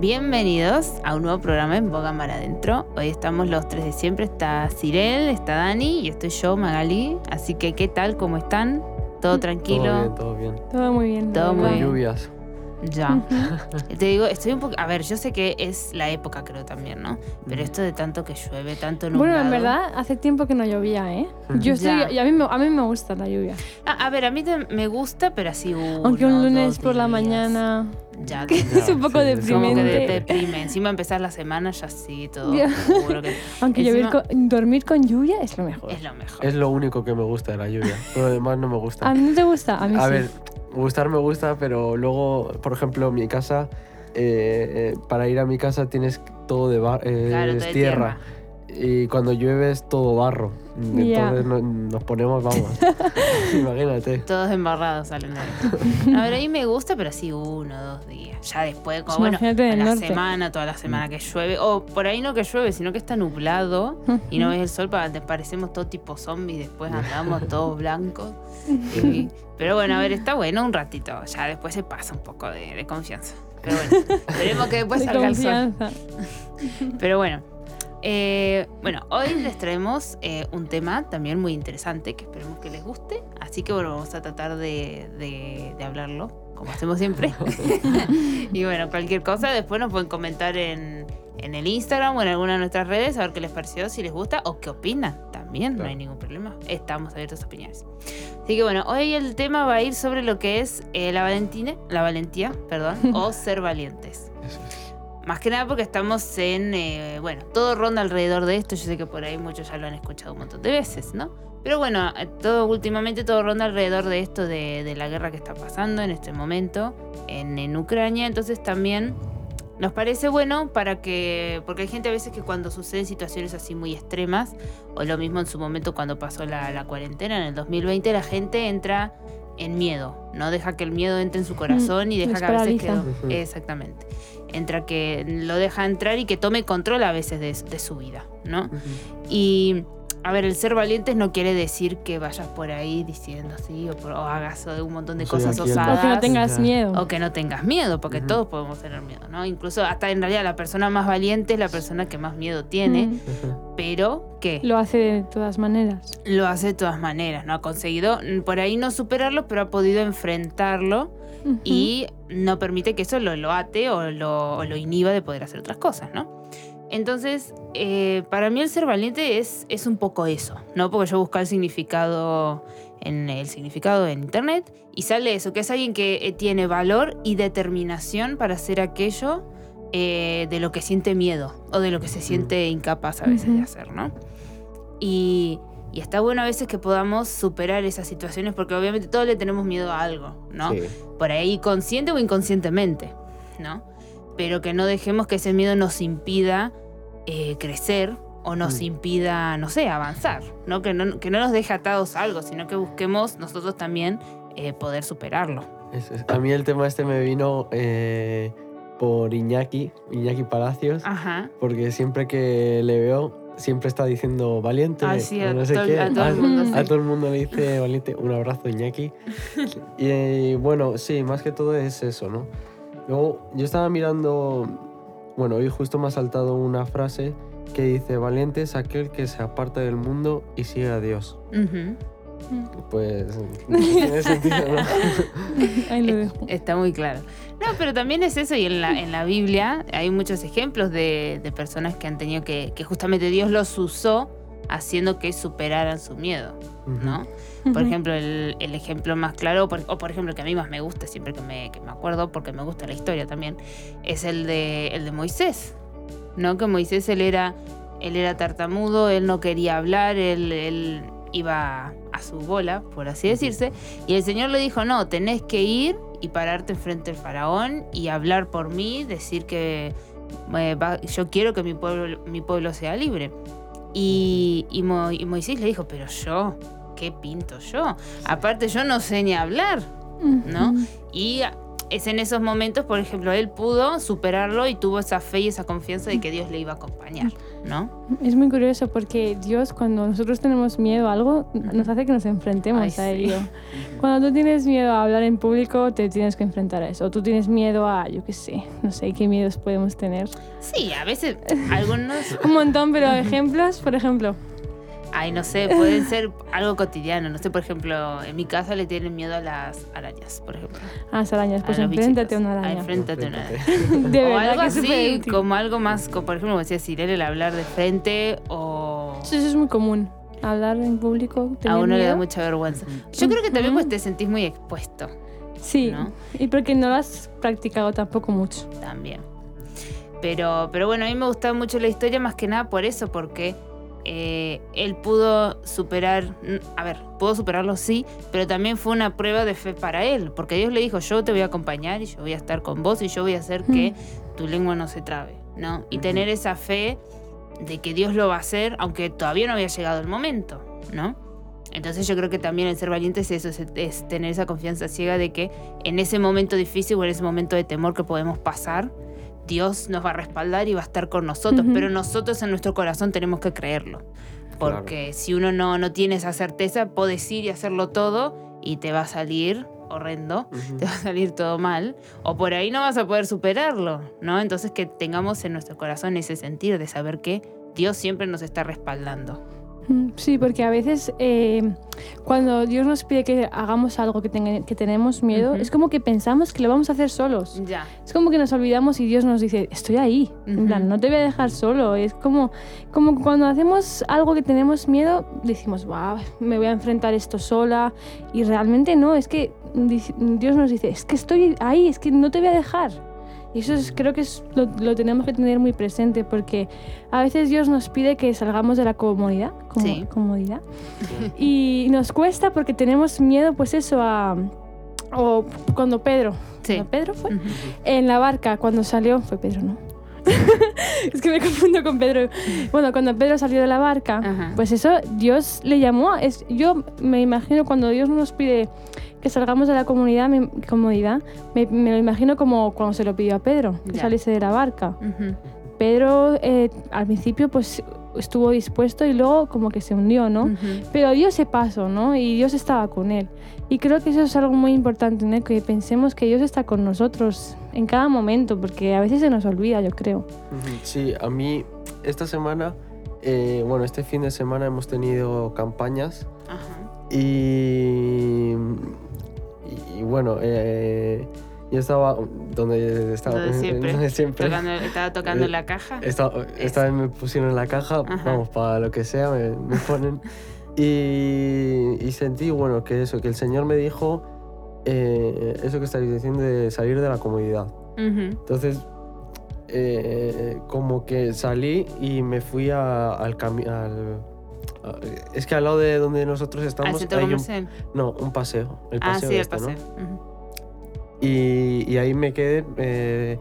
Bienvenidos a un nuevo programa en Boga Mar Adentro. Hoy estamos los tres de siempre. Está Cirel, está Dani y estoy yo, Magali. Así que, ¿qué tal? ¿Cómo están? ¿Todo tranquilo? Todo bien, todo bien. Todo muy bien. Todo muy Con bien. lluvias. Ya. Te digo, estoy un poco... A ver, yo sé que es la época, creo también, ¿no? Pero esto de tanto que llueve, tanto nublado... Bueno, en verdad, hace tiempo que no llovía, ¿eh? Yo estoy, Ya. y a mí, me, a mí me gusta la lluvia. Ah, a ver, a mí te- me gusta, pero así uno, Aunque un lunes por la días. mañana Ya, que es un poco sí, como que te, deprimente. te deprime. Encima empezar la semana ya sí, todo oscuro, que Aunque Encima- con- dormir con lluvia es lo mejor. es lo mejor. Es lo único que me gusta de la lluvia. Lo demás no me gusta. ¿A mí no te gusta? A mí A sí. ver, gustar me gusta, pero luego, por ejemplo, mi casa, eh, eh, para ir a mi casa tienes todo de bar- eh, Claro, es todo de tierra. Y cuando llueve es todo barro. Entonces no- nos ponemos, vamos. Imagínate. Todos embarrados salen de ahí. A ver, ahí me gusta, pero así uno, dos días. Ya después, como bueno, a la norte. semana, toda la semana que llueve. O por ahí no que llueve, sino que está nublado y no ves el sol, para te parecemos todo tipo zombies. Después andamos todos blancos. Y- pero bueno, a ver, está bueno un ratito. Ya después se pasa un poco de, de confianza. Pero bueno, esperemos que después De salga el sol. confianza. Pero bueno, eh, bueno, hoy les traemos eh, un tema también muy interesante que esperemos que les guste. Así que bueno, vamos a tratar de, de- de hablarlo, como hacemos siempre. y bueno, cualquier cosa, después nos pueden comentar en, en el Instagram o en alguna de nuestras redes a ver qué les pareció, si les gusta o qué opinan. También, no hay Claro. ningún problema. Estamos abiertos a opiniones. Así que bueno, hoy el tema va a ir sobre lo que es eh, la valentina, la valentía, perdón, o ser valientes. Más que nada porque estamos en, eh, bueno, todo ronda alrededor de esto. Yo sé que por ahí muchos ya lo han escuchado un montón de veces, ¿no? Pero bueno, eh, todo últimamente todo ronda alrededor de esto de, la guerra que está pasando en este momento en, Ucrania. Entonces también nos parece bueno para que, porque hay gente a veces que cuando suceden situaciones así muy extremas, o lo mismo en su momento cuando pasó la cuarentena en el 2020, la gente entra en miedo, ¿no? Deja que el miedo entre en su corazón y deja que a veces que... paraliza. Ujú. Exactamente. Entra que lo deja entrar y que tome control a veces de, de su vida, ¿no? Y, a ver, el ser valientes no quiere decir que vayas por ahí diciendo así o, por- o hagas un montón de cosas osadas. O que no tengas miedo. o que no tengas miedo, porque todos podemos tener miedo, ¿no? Incluso hasta en realidad la persona más valiente es la persona que más miedo tiene, pero que Lo hace de todas maneras. lo hace de todas maneras, ¿no? Ha conseguido mm, por ahí no superarlo, pero ha podido enfrentarlo y no permite que eso lo, lo ate o lo, o lo inhiba de poder hacer otras cosas, ¿no? Entonces, eh, para mí el ser valiente es, es un poco eso, ¿no? Porque yo busco el significado en el significado en internet y sale eso, que es alguien que eh, tiene valor y determinación para hacer aquello eh, de lo que siente miedo o de lo que se siente incapaz a veces de Ujú. hacer, ¿no? Y, y está bueno a veces que podamos superar esas situaciones porque obviamente todos le tenemos miedo a algo, ¿no? Sí. por ahí consciente o inconscientemente, ¿no? Pero que no dejemos que ese miedo nos impida eh, crecer o nos Mm. impida, no sé, avanzar, ¿no? Que, ¿no? que no nos deje atados a algo, sino que busquemos nosotros también eh, poder superarlo. Es. A mí el tema este me vino eh, por Iñaki, Iñaki Palacios, Ajá. porque siempre que le veo, siempre está diciendo valiente. Ah, sí, no sé todo- qué. a todo el Ah, mundo, sí. a todo el mundo le dice valiente. Un abrazo, Iñaki. y eh, bueno, sí, más que todo es eso, ¿no? Luego, yo estaba mirando, bueno, hoy justo me ha saltado una frase que dice, valiente es aquel que se aparta del mundo y sigue a Dios. Pues tiene sentido, ¿no? Ahí lo dejo. Está muy claro. No, pero también es eso, y en la, en la Biblia hay muchos ejemplos de, de personas que han tenido que, que justamente Dios los usó haciendo que superaran su miedo, ¿no? Por ejemplo, el, el ejemplo más claro, por- o por ejemplo, que a mí más me gusta, siempre que me, que me acuerdo, porque me gusta la historia también, es el de, el de Moisés. ¿No? Que Moisés él era, él era tartamudo, él no quería hablar, él, él iba a su bola, por así decirse, y el Señor le dijo, no, tenés que ir y pararte enfrente del faraón y hablar por mí, decir que eh, va- yo quiero que mi pueblo, mi pueblo sea libre. Y, y Mo- y Moisés le dijo, pero yo, ¿qué pinto yo? Aparte yo no sé ni hablar, ¿no? Y es en esos momentos, por ejemplo, él pudo superarlo y tuvo esa fe y esa confianza de que Dios le iba a acompañar. ¿No? Es muy curioso porque Dios, cuando nosotros tenemos miedo a algo, nos hace que nos enfrentemos Ay, a sí. ello. Cuando tú tienes miedo a hablar en público, te tienes que enfrentar a eso. O tú tienes miedo a, yo qué sé, no sé qué miedos podemos tener. Sí, a veces algunos, Un montón, pero ejemplos, por ejemplo. Ay, no sé, pueden ser algo cotidiano. No sé, por ejemplo, en mi casa le tienen miedo a las arañas, por ejemplo. A las arañas, pues a enfréntate a una Ah, araña. enfréntate a una araña. De o algo así, como algo más, como por ejemplo, como decía Sirel, el hablar de frente o... Eso es muy común. Hablar en público. A uno le da mucha vergüenza. Yo creo que también pues te sentís muy expuesto Sí, ¿no? y porque no lo has practicado tampoco mucho. también. Pero, pero bueno, a mí me gustaba mucho la historia más que nada por eso, porque eh, él pudo superar, mm, a ver, pudo superarlo sí, pero también fue una prueba de fe para él, porque Dios le dijo, yo te voy a acompañar y yo voy a estar con vos y yo voy a hacer que tu lengua no se trabe, ¿no? Y tener esa fe de que Dios lo va a hacer, aunque todavía no había llegado el momento, ¿no? Entonces yo creo que también el ser valiente es eso, es, es tener esa confianza ciega de que en ese momento difícil o en ese momento de temor que podemos pasar, Dios nos va a respaldar y va a estar con nosotros, pero nosotros en nuestro corazón tenemos que creerlo. Porque si uno no, no tiene esa certeza, puedes ir y hacerlo todo y te va a salir horrendo, te va a salir todo mal, o por ahí no vas a poder superarlo, ¿no? Entonces que tengamos en nuestro corazón ese sentir de saber que Dios siempre nos está respaldando. Mm, Sí, porque a veces eh, cuando Dios nos pide que hagamos algo que, tenemos miedo, es como que pensamos que lo vamos a hacer solos. Ya. Es como que nos olvidamos y Dios nos dice, estoy ahí. En plan, no te voy a dejar solo. Es como, como cuando hacemos algo que tenemos miedo, decimos, wow, me voy a enfrentar esto sola. Y realmente no, es que Dios nos dice, es que estoy ahí, es que no te voy a dejar. Y eso es, creo que es, lo, lo tenemos que tener muy presente porque a veces Dios nos pide que salgamos de la comodidad. como- Sí. comodidad. Y nos cuesta porque tenemos miedo, pues eso, a... O cuando Pedro, Sí. cuando Pedro fue, en la barca, cuando salió, fue Pedro, ¿no? es que me confundo con Pedro. Bueno, cuando Pedro salió de la barca, Ajá. pues eso, Dios le llamó. Es, yo me imagino cuando Dios nos pide que salgamos de la comunidad, me, comodidad, me, me lo imagino como cuando se lo pidió a Pedro, que Ya. saliese de la barca. Ujú. Pedro eh, al principio pues estuvo dispuesto y luego como que se hundió, ¿no? Ujú. Pero dio ese paso, ¿no? Y Dios estaba con él. Y creo que eso es algo muy importante, ¿no? Que pensemos que Dios está con nosotros en cada momento, porque a veces se nos olvida, yo creo. Sí, a mí esta semana, eh, bueno, este fin de semana hemos tenido campañas Ajá. y, y, bueno, eh, yo estaba donde estaba Donde siempre. donde siempre. Tocando- estaba tocando Eh, la caja. Esta, esta vez me pusieron en la caja, Ajá. vamos, para lo que sea, me, me ponen. Y, y sentí, bueno, que eso, que el Señor me dijo eh, eso que estáis diciendo de salir de la comodidad. Entonces, eh, como que salí y me fui a- al camino. Es que al lado de donde nosotros Al estamos centro hay un, no, un paseo. El Ah, paseo sí, el este, ¿no? paseo. Ujú. Y, y ahí me quedé eh,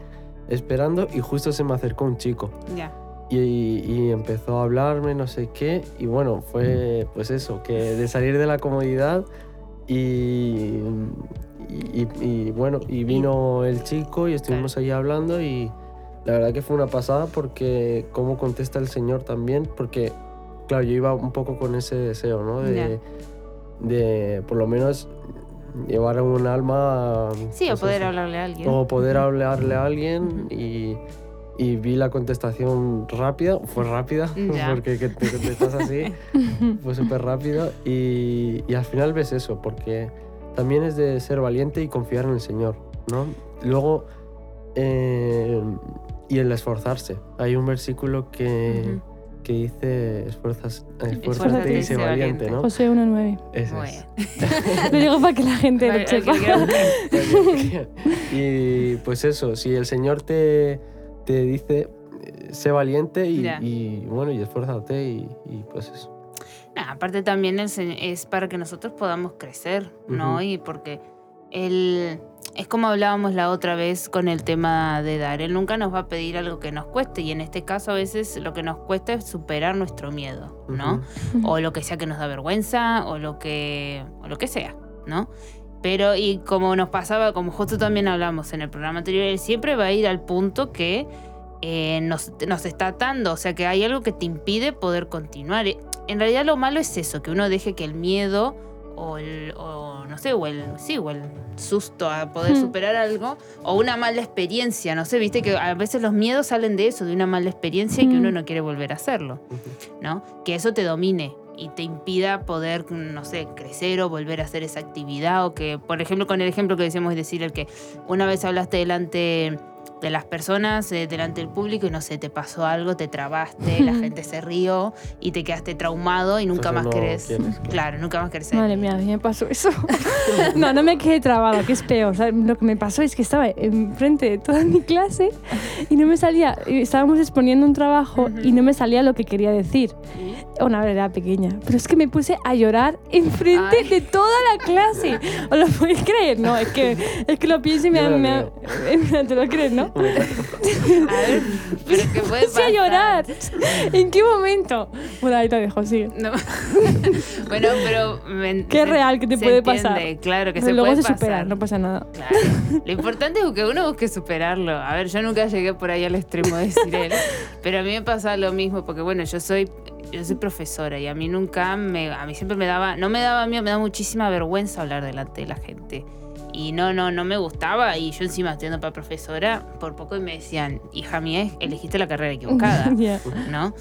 esperando y justo se me acercó un chico. Ya. Y, y empezó a hablarme, no sé qué, y bueno, fue pues eso, que de salir de la comodidad y, y, y bueno, y vino el chico y estuvimos ahí hablando y la verdad que fue una pasada porque cómo contesta el Señor también, porque claro, yo iba un poco con ese deseo, ¿no? De, de por lo menos llevar un alma... Sí, o pues poder hablarle a alguien. o poder hablarle a alguien y, y vi la contestación rápida, fue rápida, Ya. porque que te contestas así, fue súper rápida y, y al final ves eso, porque también es de ser valiente y confiar en el Señor, ¿no? Luego, eh, y el esforzarse. Hay un versículo que. Que dice, esfuerzas, esfuérzate y sé valiente, valiente. ¿no? José 1.9. Ese Bueno. es. Lo digo para que la gente lo sepa. al que quiera buscar. y pues eso, si el Señor te, te dice, eh, sé valiente y, y, bueno, y esfuérzate y, y pues eso. Nah, aparte también el se- es para que nosotros podamos crecer, ¿no? Ujú. Y porque él, es como hablábamos la otra vez con el tema de dar, él nunca nos va a pedir algo que nos cueste y en este caso a veces lo que nos cuesta es superar nuestro miedo, ¿no? O lo que sea que nos da vergüenza o lo que, o lo que sea, ¿no? Pero y como nos pasaba, como justo también hablamos en el programa anterior, él siempre va a ir al punto que eh, nos, nos está atando, o sea que hay algo que te impide poder continuar. En realidad lo malo es eso, que uno deje que el miedo o el, o, no sé, o el, sí, o el susto a poder Hmm. superar algo, o una mala experiencia, no sé, viste que a veces los miedos salen de eso, de una mala experiencia y que Hmm. uno no quiere volver a hacerlo, ¿no? Que eso te domine y te impida poder, no sé, crecer o volver a hacer esa actividad, o que, por ejemplo, con el ejemplo que decíamos, es decir, el que una vez hablaste delante de las personas, eh, delante del público, y no sé, te pasó algo, te trabaste, la gente se rió y te quedaste traumado y nunca Entonces más no querés. quieres, claro. Claro, nunca más querés ser. Madre mía, a mí me pasó eso. no, no me quedé trabada, que es peor. O sea, lo que me pasó es que estaba enfrente de toda mi clase y no me salía. Estábamos exponiendo un trabajo Ujú. y no me salía lo que quería decir. Una vez era pequeña. Pero es que me puse a llorar enfrente Ay. de toda la clase. ¿Os lo podéis creer? No, es que, es que lo pienso y me da. me me ¿Te lo crees, no? A ver, pero que puede Puse a pasar. llorar. ¿En qué momento? Bueno, ahí te dejo, sigue. No. bueno, pero... me- Qué real que te se puede entiende, pasar. Claro, que Pero se luego puede se supera, pasar. no pasa nada. Claro. Lo importante es que uno busque superarlo. A ver, yo nunca llegué por ahí al extremo de decir él, pero a mí me pasa lo mismo, porque bueno, yo soy, yo soy profesora y a mí nunca me, a mí siempre me daba, no me daba miedo, me daba muchísima vergüenza hablar delante de la gente. Y no, no, no me gustaba. Y yo encima estudiando para profesora, por poco y me decían, hija mía, elegiste la carrera equivocada. ¿no?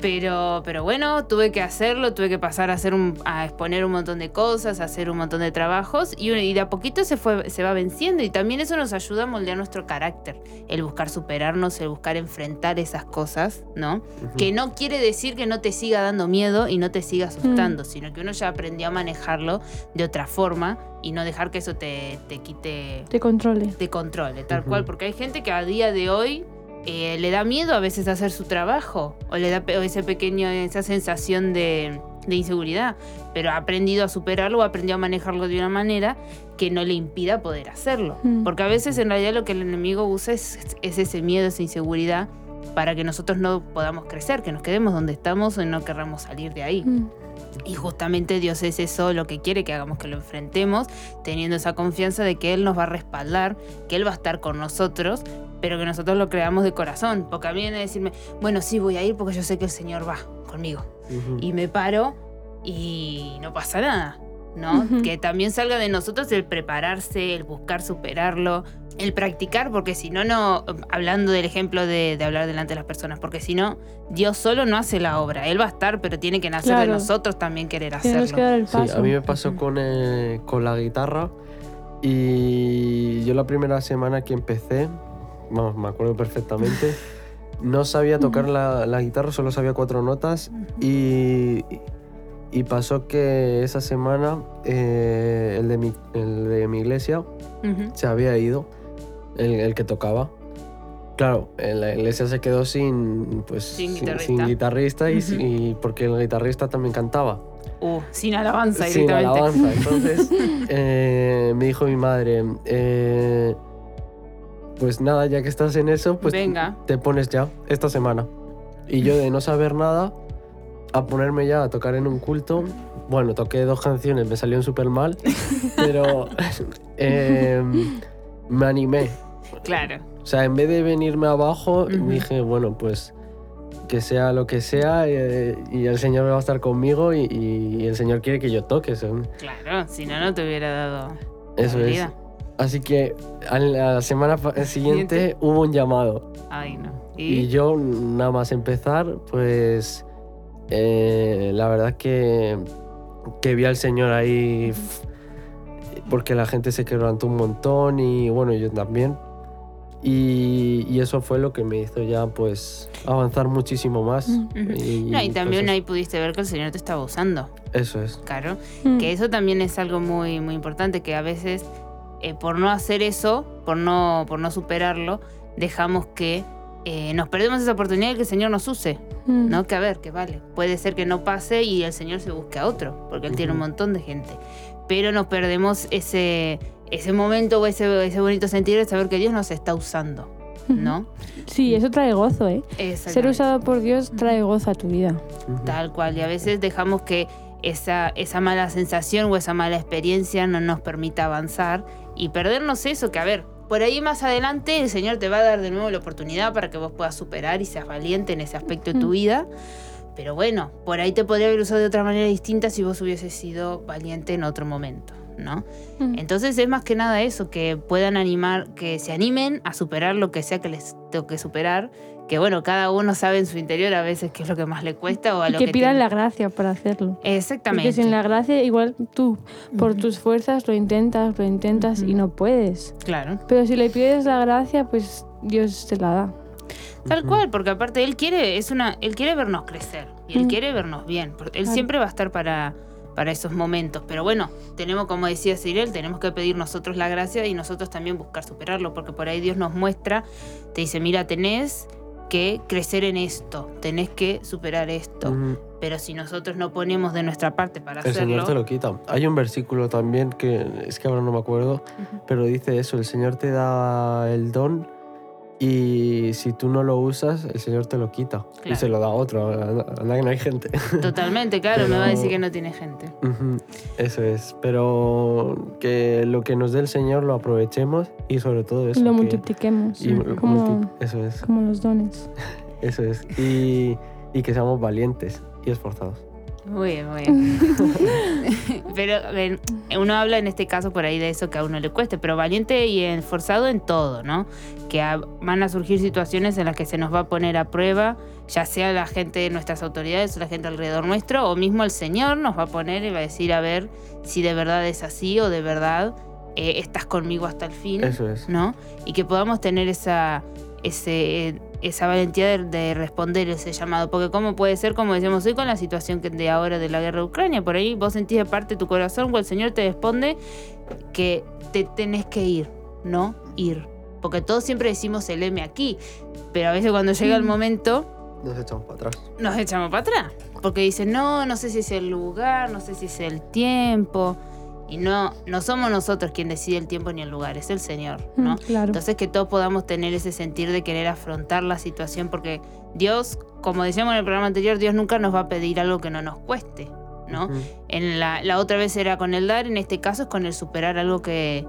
Pero, pero bueno, tuve que hacerlo, tuve que pasar a, hacer un, a exponer un montón de cosas, a hacer un montón de trabajos y, y de a poquito se, fue, se va venciendo y también eso nos ayuda a moldear nuestro carácter, el buscar superarnos, el buscar enfrentar esas cosas, ¿no? Que no quiere decir que no te siga dando miedo y no te siga asustando, sino que uno ya aprendió a manejarlo de otra forma y no dejar que eso te, te quite Te controle. te controle, tal cual, porque hay gente que a día de hoy eh, le da miedo a veces hacer su trabajo o le da ese pequeño, esa sensación de, de inseguridad, pero ha aprendido a superarlo ha aprendido a manejarlo de una manera que no le impida poder hacerlo. Mm. Porque a veces en realidad lo que el enemigo usa es, es ese miedo, esa inseguridad para que nosotros no podamos crecer, que nos quedemos donde estamos y no querramos salir de ahí. Mm. Y justamente Dios es eso lo que quiere, que hagamos que lo enfrentemos, teniendo esa confianza de que Él nos va a respaldar, que Él va a estar con nosotros, pero que nosotros lo creamos de corazón. Porque a mí viene a decirme, bueno, sí, voy a ir porque yo sé que el Señor va conmigo. Y me paro y no pasa nada, ¿no? Que también salga de nosotros el prepararse, el buscar superarlo, el practicar, porque si no, no, hablando del ejemplo de, de hablar delante de las personas, porque si no, Dios solo no hace la obra, Él va a estar, pero tiene que nacer de nosotros también querer Tenemos que hacerlo. dar el Sí, paso. a mí me pasó con, eh, con la guitarra y yo la primera semana que empecé, vamos, me acuerdo perfectamente, no sabía tocar la, la guitarra, solo sabía cuatro notas y, y pasó que esa semana eh, el, de mi, el de mi iglesia se había ido, el, el que tocaba. Claro, en la iglesia se quedó sin, pues, Sin sin, guitarrista. sin guitarrista y, Ujú. y porque el guitarrista también cantaba. Uh, sin alabanza Sin directamente. alabanza. Entonces eh, me dijo mi madre, eh, pues nada, ya que estás en eso, pues Venga. te pones ya esta semana. Y yo de no saber nada, a ponerme ya a tocar en un culto. Bueno, toqué dos canciones, me salieron súper mal, pero eh, me animé. Claro. O sea, en vez de venirme abajo, dije, bueno, pues que sea lo que sea eh, y el Señor va a estar conmigo y, y el Señor quiere que yo toque. eso. Claro, si no, no te hubiera dado Eso la es. Así que a la semana siguiente hubo un llamado Ay, no. y ¿Y? yo nada más empezar, pues eh, la verdad que, que vi al Señor ahí porque la gente se quebrantó un montón y bueno, yo también. Y, y eso fue lo que me hizo ya pues avanzar muchísimo más. Mm. Y, No, y también pues, ahí pudiste ver que el Señor te estaba usando. Eso es. Claro. Mm. Que eso también es algo muy, muy importante, que a veces eh, por no hacer eso, por no, por no superarlo, dejamos que eh, nos perdemos esa oportunidad de que el Señor nos use. Mm. ¿no? Que a ver, que vale. Puede ser que no pase y el Señor se busque a otro, porque Él tiene un montón de gente. Pero nos perdemos ese, ese momento o ese, ese bonito sentir de saber que Dios nos está usando, ¿no? Sí, eso trae gozo, ¿eh? Ser usado por Dios trae gozo a tu vida. Tal cual. Y a veces dejamos que esa, esa mala sensación o esa mala experiencia no nos permita avanzar y perdernos eso, que a ver, por ahí más adelante el Señor te va a dar de nuevo la oportunidad para que vos puedas superar y seas valiente en ese aspecto de tu vida. Pero bueno, por ahí te podría haber usado de otra manera distinta si vos hubieses sido valiente en otro momento, ¿no? Mm. Entonces es más que nada eso, que puedan animar, que se animen a superar lo que sea que les toque superar. Que bueno, cada uno sabe en su interior a veces qué es lo que más le cuesta o a Y lo que que pidan tiene. la gracia para hacerlo. Exactamente. Porque sin la gracia, igual tú, por tus fuerzas, lo intentas, lo intentas y no puedes. Claro. Pero si le pides la gracia, pues Dios te la da. Tal cual, porque aparte él quiere, es una, él quiere vernos crecer y él Mm. quiere vernos bien. porque Él Claro. siempre va a estar para, para esos momentos. Pero bueno, tenemos, como decía Cyril, tenemos que pedir nosotros la gracia y nosotros también buscar superarlo, porque por ahí Dios nos muestra, te dice, mira, tenés que crecer en esto, tenés que superar esto. Pero si nosotros no ponemos de nuestra parte para El hacerlo, Señor te lo quita. Hay un versículo también que es que ahora no me acuerdo, pero dice eso, el Señor te da el don y si tú no lo usas, el Señor te lo quita y Claro. se lo da a otro. Anda, que no hay gente. totalmente, claro, me va a Pero- decir que no tiene gente. Eso es, pero que lo que nos dé el Señor lo aprovechemos y sobre todo eso. lo que- multipliquemos. y multi- como, eso es, como los dones. eso es. Y, y que seamos valientes y esforzados. Muy bien, muy bien. pero uno habla en este caso por ahí de eso que a uno le cueste, pero valiente y esforzado en todo, ¿no? Que a- van a surgir situaciones en las que se nos va a poner a prueba, ya sea la gente de nuestras autoridades o la gente alrededor nuestro, o mismo el Señor nos va a poner y va a decir a ver si de verdad es así o de verdad eh, estás conmigo hasta el fin. Eso es. ¿no? Y que podamos tener esa, ese, esa valentía de, de responder ese llamado. Porque como puede ser, como decíamos hoy, con la situación que de ahora de la guerra de Ucrania, por ahí vos sentís de parte de tu corazón o el Señor te responde que te tenés que ir, no ir. Porque todos siempre decimos el M aquí, pero a veces cuando llega el Mm. momento Nos echamos para atrás. nos echamos para atrás. Porque dicen, no, no sé si es el lugar, no sé si es el tiempo. Y no, no somos nosotros quien decide el tiempo ni el lugar, es el Señor, ¿no? Mm, claro. Entonces que todos podamos tener ese sentir de querer afrontar la situación, porque Dios, como decíamos en el programa anterior, Dios nunca nos va a pedir algo que no nos cueste, ¿no? En la, la otra vez era con el dar, en este caso es con el superar algo que,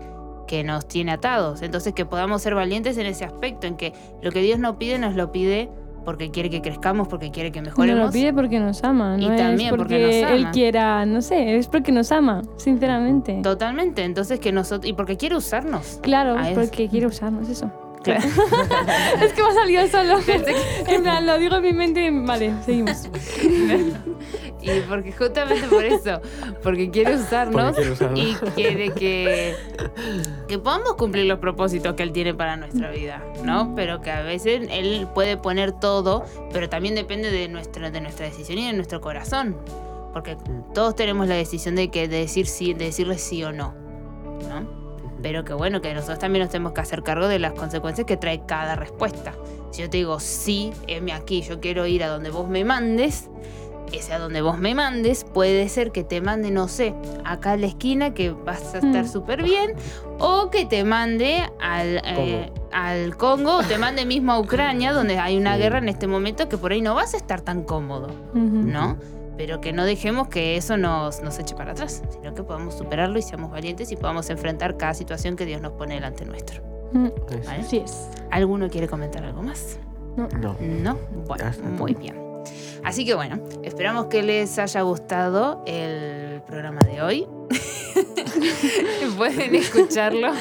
que nos tiene atados. Entonces que podamos ser valientes en ese aspecto, en que lo que Dios nos pide, nos lo pide porque quiere que crezcamos, porque quiere que Nos mejoremos. lo pide porque nos ama, Y no también es porque porque, nos él ama. quiera, no sé, es porque nos ama, sinceramente. Totalmente, entonces que nosotros, y porque quiere usarnos. Claro, es- porque quiere usarnos eso. Claro. es que me ha salido solo. en plan, lo digo en mi mente, vale, seguimos. y porque justamente por eso, porque quiere usarnos Porque quiere usarnos. y quiere que, que podamos cumplir los propósitos que Él tiene para nuestra vida, ¿no? Pero que a veces Él puede poner todo, pero también depende de nuestra, de nuestra decisión y de nuestro corazón. Porque todos tenemos la decisión de, que, de, decir sí, de decirle sí o no, ¿no? Pero que bueno, que nosotros también nos tenemos que hacer cargo de las consecuencias que trae cada respuesta. Si yo te digo sí, heme aquí, yo quiero ir a donde vos me mandes, ese a donde vos me mandes, puede ser que te mande, no sé, acá a la esquina que vas a estar Mm. súper bien, o que te mande al, eh, al Congo, o te mande mismo a Ucrania, donde hay una Sí. guerra en este momento que por ahí no vas a estar tan cómodo. ¿no? Pero que no dejemos que eso nos, nos eche para atrás, sino que podamos superarlo y seamos valientes y podamos enfrentar cada situación que Dios nos pone delante nuestro. Mm. ¿vale? Así es. ¿Alguno quiere comentar algo más? No. No, bueno, Ya está muy bien. Así que bueno, esperamos que les haya gustado el programa de hoy. Pueden escucharlo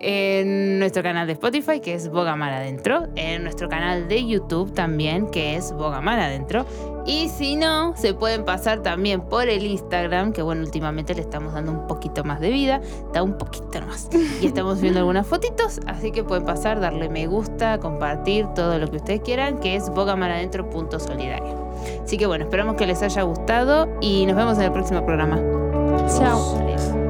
en nuestro canal de Spotify, que es Bogamar Adentro, en nuestro canal de YouTube también, que es Bogamar Adentro. Y si no, se pueden pasar también por el Instagram, que bueno, últimamente le estamos dando un poquito más de vida, da un poquito más. Y estamos viendo algunas fotitos, así que pueden pasar, darle me gusta, compartir todo lo que ustedes quieran, que es bogamaradentro.solidaria. Así que bueno, esperamos que les haya gustado y nos vemos en el próximo programa. Chao.